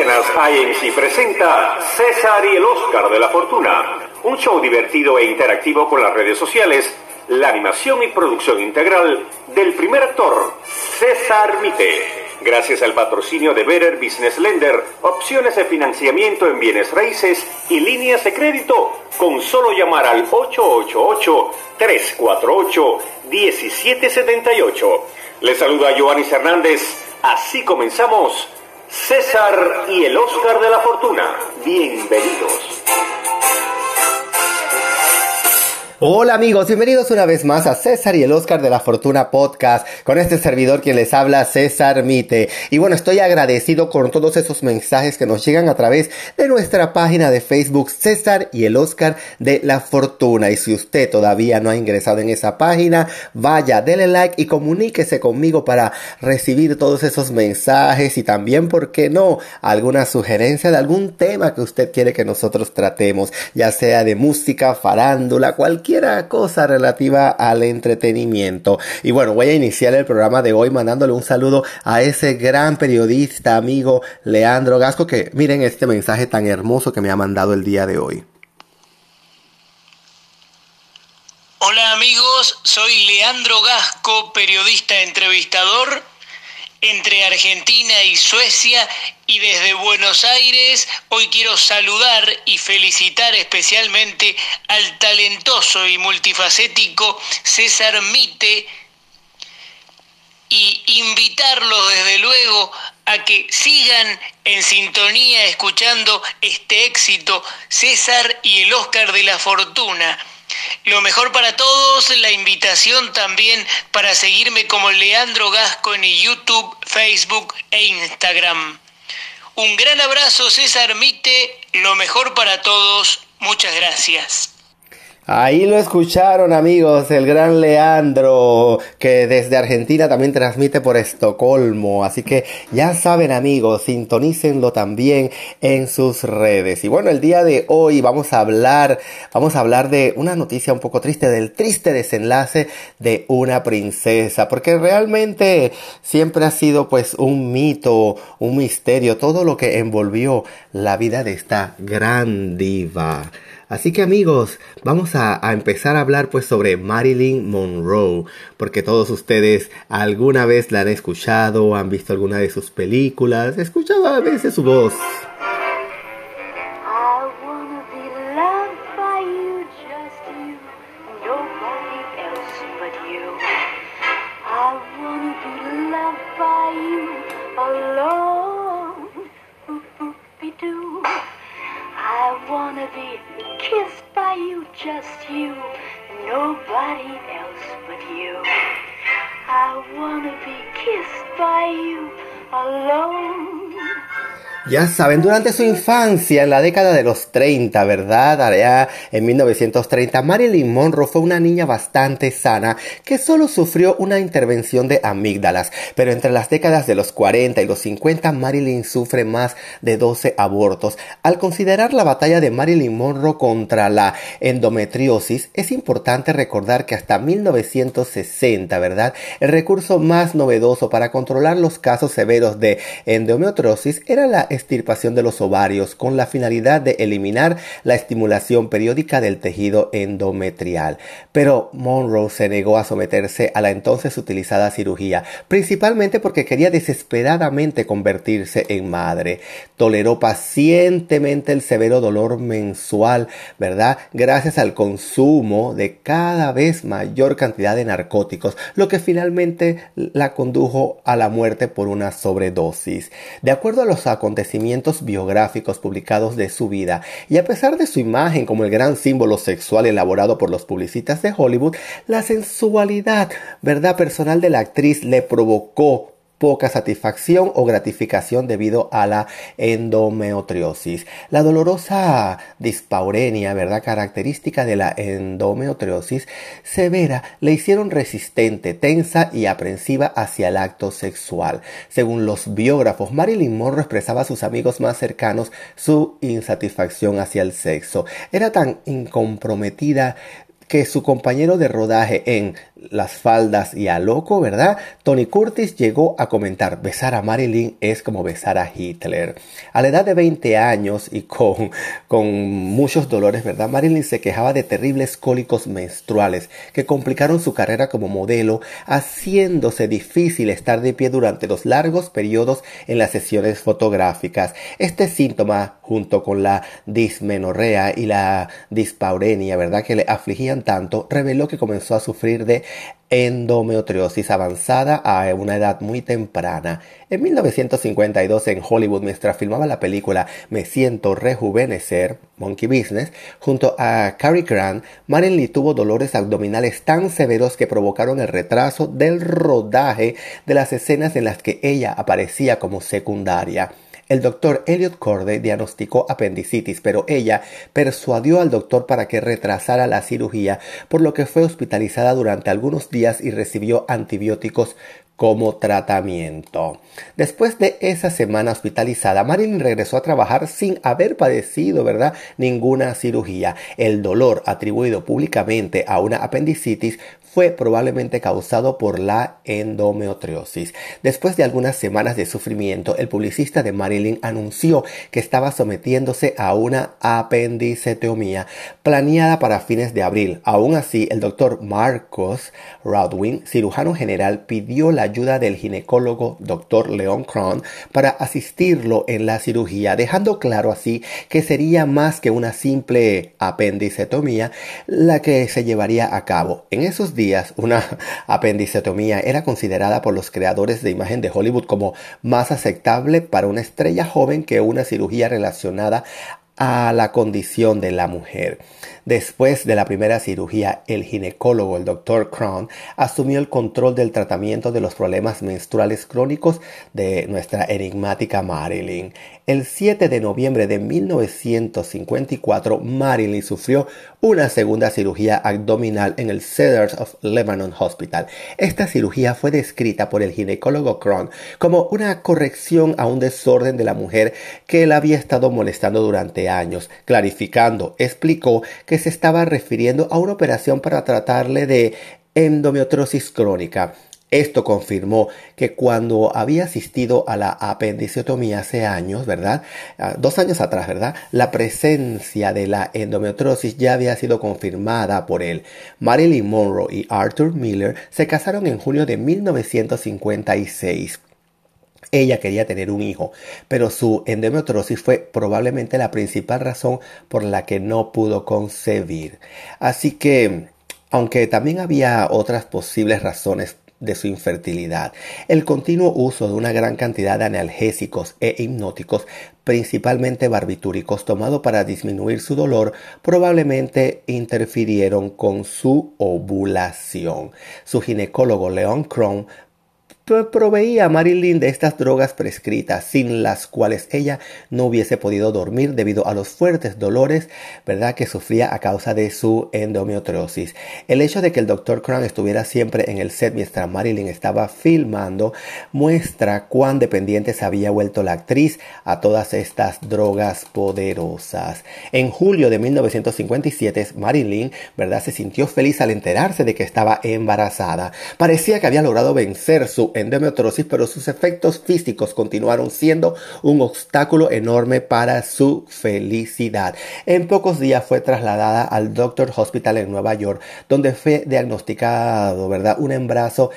Mecenas IMC presenta César y el Oscar de la Fortuna, un show divertido e interactivo con las redes sociales, la animación y producción integral del primer actor, César Mite. Gracias al patrocinio de Better Business Lender, opciones de financiamiento en bienes raíces y líneas de crédito, con solo llamar al 888-348-1778. Les saluda Joanis Hernández. Así comenzamos César y el Oscar de la Fortuna. Bienvenidos. Hola amigos, bienvenidos una vez más a César y el Oscar de la Fortuna Podcast, con este servidor quien les habla, César Mite. Y bueno, estoy agradecido con todos esos mensajes que nos llegan a través de nuestra página de Facebook, César y el Oscar de la Fortuna. Y si usted todavía no ha ingresado en esa página, vaya, dele like y comuníquese conmigo para recibir todos esos mensajes y también, ¿por qué no?, alguna sugerencia de algún tema que usted quiere que nosotros tratemos, ya sea de música, farándula, cualquier cosa relativa al entretenimiento. Y bueno, voy a iniciar el programa de hoy mandándole un saludo a ese gran periodista amigo Leandro Gasco que miren este mensaje tan hermoso que me ha mandado el día de hoy. Hola amigos, soy Leandro Gasco, periodista entrevistador entre Argentina y Suecia y desde Buenos Aires hoy quiero saludar y felicitar especialmente al talentoso y multifacético César Mite y invitarlos desde luego a que sigan en sintonía escuchando este éxito César y el Oscar de la Fortuna lo mejor para todos, la invitación también para seguirme como Leandro Gasco en YouTube, Facebook e Instagram. Un gran abrazo César Mite, lo mejor para todos, muchas gracias. Ahí lo escucharon amigos, el gran Leandro, que desde Argentina también transmite por Estocolmo. Así que ya saben amigos, sintonícenlo también en sus redes. Y bueno, el día de hoy vamos a hablar, vamos a hablar de una noticia un poco triste, del triste desenlace de una princesa. Porque realmente siempre ha sido pues un mito, un misterio, todo lo que envolvió la vida de esta gran diva. Así que amigos, vamos a, empezar a hablar pues sobre Marilyn Monroe, porque todos ustedes alguna vez la han escuchado, han visto alguna de sus películas, escuchado a veces su voz. You alone. Ya saben, durante su infancia, en la década de los 30, ¿verdad? Allá en 1930, Marilyn Monroe fue una niña bastante sana que solo sufrió una intervención de amígdalas. Pero entre las décadas de los 40 y los 50, Marilyn sufre más de 12 abortos. Al considerar la batalla de Marilyn Monroe contra la endometriosis, es importante recordar que hasta 1960, ¿verdad? El recurso más novedoso para controlar los casos severos de endometriosis era la extirpación de los ovarios con la finalidad de eliminar la estimulación periódica del tejido endometrial. Pero Monroe se negó a someterse a la entonces utilizada cirugía, principalmente porque quería desesperadamente convertirse en madre. Toleró pacientemente el severo dolor mensual, ¿verdad? Gracias al consumo de cada vez mayor cantidad de narcóticos, lo que finalmente la condujo a la muerte por una sobredosis. De acuerdo a los acontecimientos biográficos publicados de su vida, y a pesar de su imagen como el gran símbolo sexual elaborado por los publicistas de Hollywood, la sensualidad, verdad personal de la actriz le provocó poca satisfacción o gratificación debido a la endometriosis. La dolorosa dispaurenia, ¿verdad? Característica de la endometriosis severa le hicieron resistente, tensa y aprensiva hacia el acto sexual. Según los biógrafos, Marilyn Monroe expresaba a sus amigos más cercanos su insatisfacción hacia el sexo. Era tan incomprometida que su compañero de rodaje en Las faldas y a loco, ¿verdad? Tony Curtis llegó a comentar, besar a Marilyn es como besar a Hitler. A la edad de 20 años y con, con muchos dolores, ¿verdad? Marilyn se quejaba de terribles cólicos menstruales que complicaron su carrera como modelo, haciéndose difícil estar de pie durante los largos periodos en las sesiones fotográficas. Este síntoma, junto con la dismenorrea y la dispaurenia, ¿verdad? Que le afligían tanto, reveló que comenzó a sufrir de endometriosis avanzada a una edad muy temprana. En 1952 en Hollywood, mientras filmaba la película Me siento rejuvenecer, Monkey Business, junto a Cary Grant, Marilyn tuvo dolores abdominales tan severos que provocaron el retraso del rodaje de las escenas en las que ella aparecía como secundaria. El doctor Elliot Corday diagnosticó apendicitis, pero ella persuadió al doctor para que retrasara la cirugía, por lo que fue hospitalizada durante algunos días y recibió antibióticos como tratamiento. Después de esa semana hospitalizada, Marilyn regresó a trabajar sin haber padecido, ¿verdad?, ninguna cirugía. El dolor atribuido públicamente a una apendicitis fue probablemente causado por la endometriosis. Después de algunas semanas de sufrimiento, el publicista de Marilyn anunció que estaba sometiéndose a una apendicectomía planeada para fines de abril. Aún así, el doctor Marcos Rodwin, cirujano general, pidió la ayuda del ginecólogo doctor Leon Cron para asistirlo en la cirugía, dejando claro así que sería más que una simple apendicectomía la que se llevaría a cabo. En esos días, una apendicectomía era considerada por los creadores de imagen de Hollywood como más aceptable para una estrella joven que una cirugía relacionada a la condición de la mujer. Después de la primera cirugía, el ginecólogo, el Dr. Crown, asumió el control del tratamiento de los problemas menstruales crónicos de nuestra enigmática Marilyn. El 7 de noviembre de 1954, Marilyn sufrió una segunda cirugía abdominal en el Cedars of Lebanon Hospital. Esta cirugía fue descrita por el ginecólogo Crown como una corrección a un desorden de la mujer que la había estado molestando durante años. Clarificando, explicó que se estaba refiriendo a una operación para tratarle de endometriosis crónica. Esto confirmó que cuando había asistido a la apendicectomía hace años, ¿verdad? Ah, dos años atrás, ¿verdad? La presencia de la endometriosis ya había sido confirmada por él. Marilyn Monroe y Arthur Miller se casaron en junio de 1956. Ella quería tener un hijo, pero su endometriosis fue probablemente la principal razón por la que no pudo concebir. Así que, aunque también había otras posibles razones de su infertilidad. El continuo uso de una gran cantidad de analgésicos e hipnóticos, principalmente barbitúricos, tomado para disminuir su dolor, probablemente interfirieron con su ovulación. Su ginecólogo Leon Cron proveía a Marilyn de estas drogas prescritas, sin las cuales ella no hubiese podido dormir debido a los fuertes dolores, ¿verdad?, que sufría a causa de su endometriosis. El hecho de que el Dr. Crown estuviera siempre en el set mientras Marilyn estaba filmando muestra cuán dependiente se había vuelto la actriz a todas estas drogas poderosas. En julio de 1957, Marilyn, ¿verdad?, se sintió feliz al enterarse de que estaba embarazada. Parecía que había logrado vencer su endometriosis, pero sus efectos físicos continuaron siendo un obstáculo enorme para su felicidad. En pocos días fue trasladada al Doctor Hospital en Nueva York, donde fue diagnosticado, ¿verdad? Un embarazo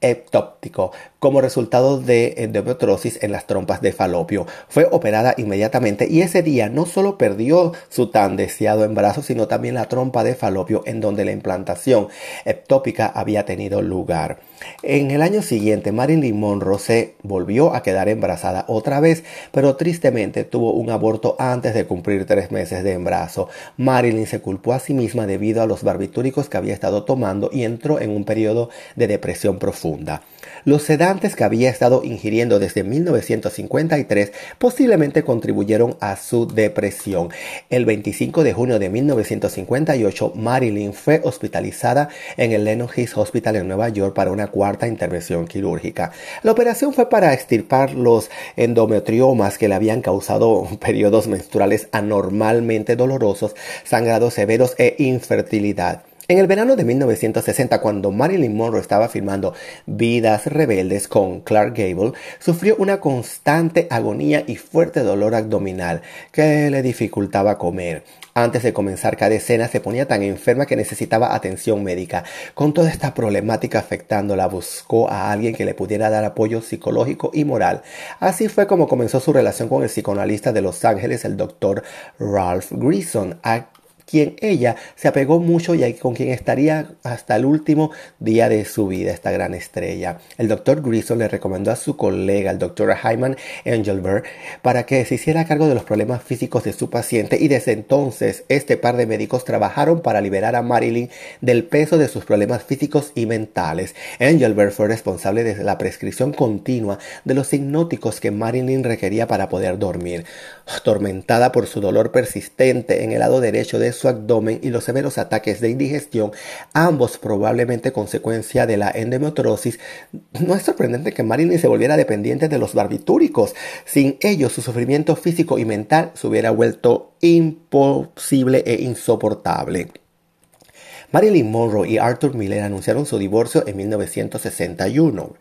ectóptico como resultado de endometriosis en las trompas de falopio. Fue operada inmediatamente y ese día no solo perdió su tan deseado embarazo, sino también la trompa de falopio en donde la implantación ectópica había tenido lugar. En el año siguiente, Marilyn Monroe se volvió a quedar embarazada otra vez, pero tristemente tuvo un aborto antes de cumplir tres meses de embarazo. Marilyn se culpó a sí misma debido a los barbitúricos que había estado tomando y entró en un periodo de depresión profunda. Los sedantes que había estado ingiriendo desde 1953 posiblemente contribuyeron a su depresión. El 25 de junio de 1958, Marilyn fue hospitalizada en el Lenox Hospital en Nueva York para una cuarta intervención quirúrgica. La operación fue para extirpar los endometriomas que le habían causado periodos menstruales anormalmente dolorosos, sangrados severos e infertilidad. En el verano de 1960, cuando Marilyn Monroe estaba filmando Vidas Rebeldes con Clark Gable, sufrió una constante agonía y fuerte dolor abdominal que le dificultaba comer. Antes de comenzar cada escena se ponía tan enferma que necesitaba atención médica. Con toda esta problemática afectándola, buscó a alguien que le pudiera dar apoyo psicológico y moral. Así fue como comenzó su relación con el psicoanalista de Los Ángeles, el doctor Ralph Greason, quien ella se apegó mucho y con quien estaría hasta el último día de su vida, esta gran estrella. El doctor Grissom le recomendó a su colega, el doctor Hyman Engelberg, para que se hiciera cargo de los problemas físicos de su paciente y desde entonces este par de médicos trabajaron para liberar a Marilyn del peso de sus problemas físicos y mentales. Engelberg fue responsable de la prescripción continua de los hipnóticos que Marilyn requería para poder dormir. Atormentada por su dolor persistente en el lado derecho de su abdomen y los severos ataques de indigestión, ambos probablemente consecuencia de la endometriosis, no es sorprendente que Marilyn se volviera dependiente de los barbitúricos. Sin ellos, su sufrimiento físico y mental se hubiera vuelto imposible e insoportable. Marilyn Monroe y Arthur Miller anunciaron su divorcio en 1961.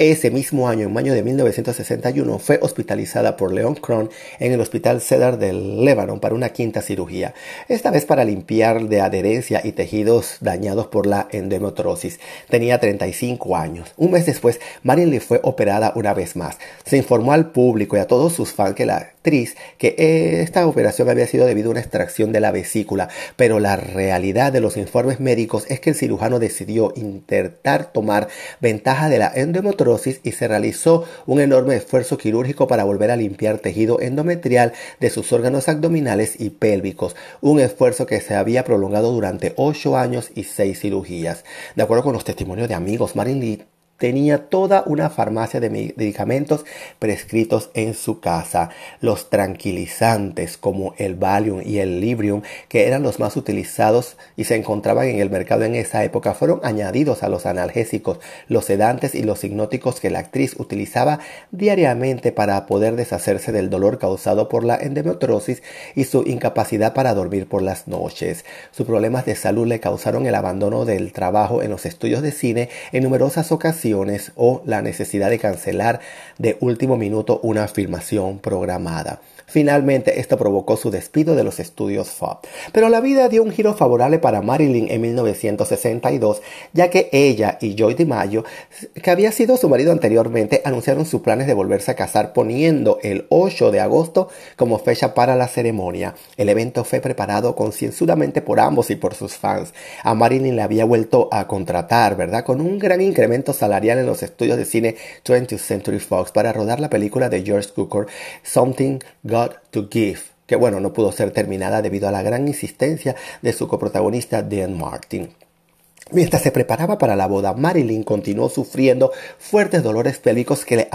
Ese mismo año, en mayo de 1961, fue hospitalizada por Leon Kron en el Hospital Cedar del Lebanon para una quinta cirugía, esta vez para limpiar de adherencia y tejidos dañados por la endometriosis. Tenía 35 años. Un mes después, Marilyn fue operada una vez más. Se informó al público y a todos sus fans que la actriz que esta operación había sido debido a una extracción de la vesícula, pero la realidad de los informes médicos es que el cirujano decidió intentar tomar ventaja de la y se realizó un enorme esfuerzo quirúrgico para volver a limpiar tejido endometrial de sus órganos abdominales y pélvicos, un esfuerzo que se había prolongado durante ocho años y seis cirugías. De acuerdo con los testimonios de amigos, Marilyn tenía toda una farmacia de medicamentos prescritos en su casa. Los tranquilizantes como el Valium y el Librium, que eran los más utilizados y se encontraban en el mercado en esa época, fueron añadidos a los analgésicos, los sedantes y los hipnóticos que la actriz utilizaba diariamente para poder deshacerse del dolor causado por la endometriosis y su incapacidad para dormir por las noches. Sus problemas de salud le causaron el abandono del trabajo en los estudios de cine en numerosas ocasiones o la necesidad de cancelar de último minuto una filmación programada. Finalmente, esto provocó su despido de los estudios Fox. Pero la vida dio un giro favorable para Marilyn en 1962, ya que ella y Joy DiMaggio, que había sido su marido anteriormente, anunciaron sus planes de volverse a casar poniendo el 8 de agosto como fecha para la ceremonia. El evento fue preparado concienzudamente por ambos y por sus fans. A Marilyn le había vuelto a contratar, ¿verdad? Con un gran incremento salarial en los estudios de cine 20th Century Fox para rodar la película de George Cukor, Something to Give, que bueno, no pudo ser terminada debido a la gran insistencia de su coprotagonista Dan Martin. Mientras se preparaba para la boda, Marilyn continuó sufriendo fuertes dolores pélvicos que le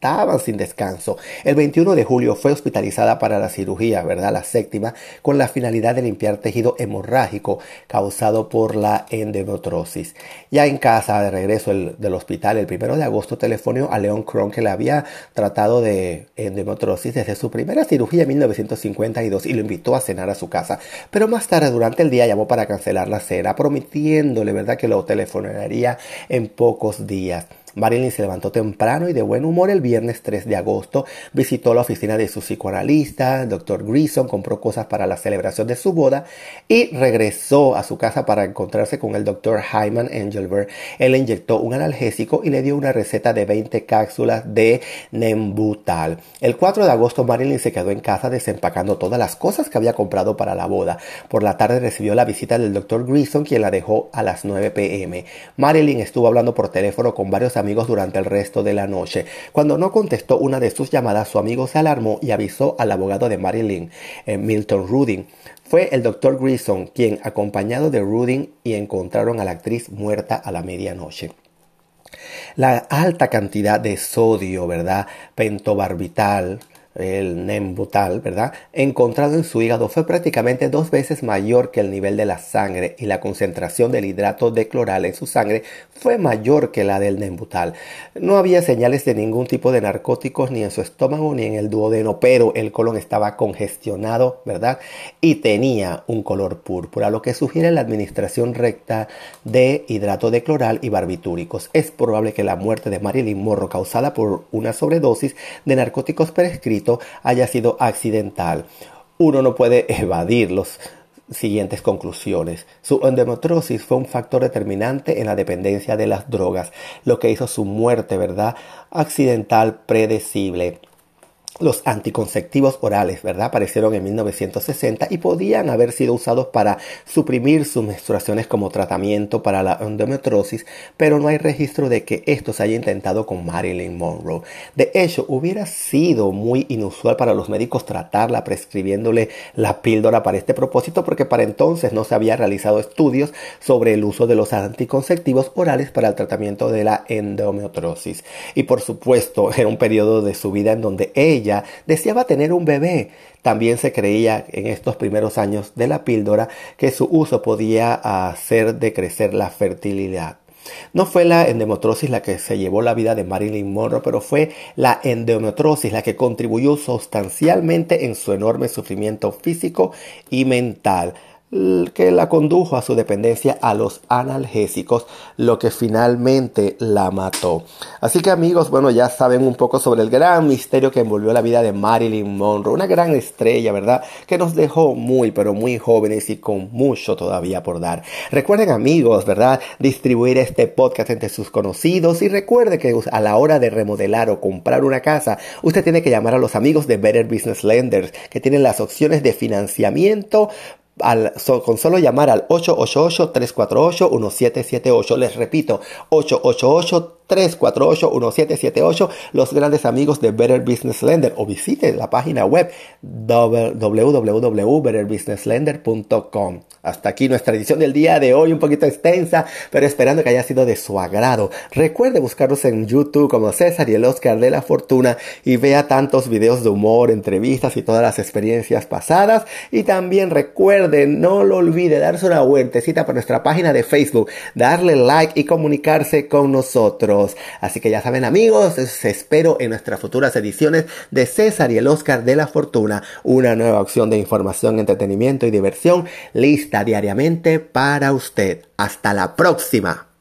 atormentaban sin descanso. El 21 de julio fue hospitalizada para la cirugía, ¿verdad? La séptima, con la finalidad de limpiar tejido hemorrágico causado por la endometriosis. Ya en casa, de regreso del hospital, el 1 de agosto telefonó a Leon Kron que le había tratado de endometriosis desde su primera cirugía en 1952 y lo invitó a cenar a su casa. Pero más tarde, durante el día, llamó para cancelar la cena, prometiendo ¿verdad?, que lo telefonaría en pocos días. Marilyn se levantó temprano y de buen humor el viernes 3 de agosto. Visitó la oficina de su psicoanalista, Dr. Grison, compró cosas para la celebración de su boda y regresó a su casa para encontrarse con el Dr. Hyman Engelberg. Él le inyectó un analgésico y le dio una receta de 20 cápsulas de Nembutal. El 4 de agosto Marilyn se quedó en casa desempacando todas las cosas que había comprado para la boda. Por la tarde recibió la visita del Dr. Grison, quien la dejó a las 9 pm. Marilyn estuvo hablando por teléfono con varios amigos amigos durante el resto de la noche. Cuando no contestó una de sus llamadas, su amigo se alarmó y avisó al abogado de Marilyn, eh, Milton Rudin. Fue el doctor Grison quien, acompañado de Rudin, y encontraron a la actriz muerta a la medianoche. La alta cantidad de sodio, ¿verdad? Pentobarbital, el Nembutal, ¿verdad? Encontrado en su hígado fue prácticamente dos veces mayor que el nivel de la sangre y la concentración del hidrato de cloral en su sangre fue mayor que la del Nembutal. No había señales de ningún tipo de narcóticos ni en su estómago ni en el duodeno, pero el colon estaba congestionado, ¿verdad? Y tenía un color púrpura, lo que sugiere la administración recta de hidrato de cloral y barbitúricos. Es probable que la muerte de Marilyn Monroe causada por una sobredosis de narcóticos prescritos haya sido accidental. Uno no puede evadir los siguientes conclusiones. Su endometriosis fue un factor determinante en la dependencia de las drogas, lo que hizo su muerte, ¿verdad? Accidental predecible. Los anticonceptivos orales, ¿verdad? Aparecieron en 1960 y podían haber sido usados para suprimir sus menstruaciones como tratamiento para la endometriosis, pero no hay registro de que esto se haya intentado con Marilyn Monroe. De hecho, hubiera sido muy inusual para los médicos tratarla prescribiéndole la píldora para este propósito porque para entonces no se había realizado estudios sobre el uso de los anticonceptivos orales para el tratamiento de la endometriosis. Y por supuesto, era un periodo de su vida en donde ella deseaba tener un bebé. También se creía en estos primeros años de la píldora que su uso podía hacer decrecer la fertilidad. No fue la endometriosis la que se llevó la vida de Marilyn Monroe, pero fue la endometriosis la que contribuyó sustancialmente en su enorme sufrimiento físico y mental que la condujo a su dependencia a los analgésicos, lo que finalmente la mató. Así que amigos, bueno, ya saben un poco sobre el gran misterio que envolvió la vida de Marilyn Monroe, una gran estrella, ¿verdad? Que nos dejó muy, pero muy jóvenes y con mucho todavía por dar. Recuerden amigos, ¿verdad? Distribuir este podcast entre sus conocidos y recuerde que a la hora de remodelar o comprar una casa, usted tiene que llamar a los amigos de Better Business Lenders, que tienen las opciones de financiamiento con solo llamar al 888-348-1778. Les repito, 888 348-1778, los grandes amigos de Better Business Lender o visite la página web www.betterbusinesslender.com. Hasta aquí nuestra edición del día de hoy, un poquito extensa, pero esperando que haya sido de su agrado. Recuerde buscarnos en YouTube como César y el Oscar de la Fortuna y vea tantos videos de humor, entrevistas y todas las experiencias pasadas. Y también recuerde, no lo olvide, darse una vueltecita por nuestra página de Facebook, darle like y comunicarse con nosotros. Así que ya saben amigos, espero en nuestras futuras ediciones de César y el Oscar de la Fortuna, una nueva opción de información, entretenimiento y diversión lista diariamente para usted. Hasta la próxima.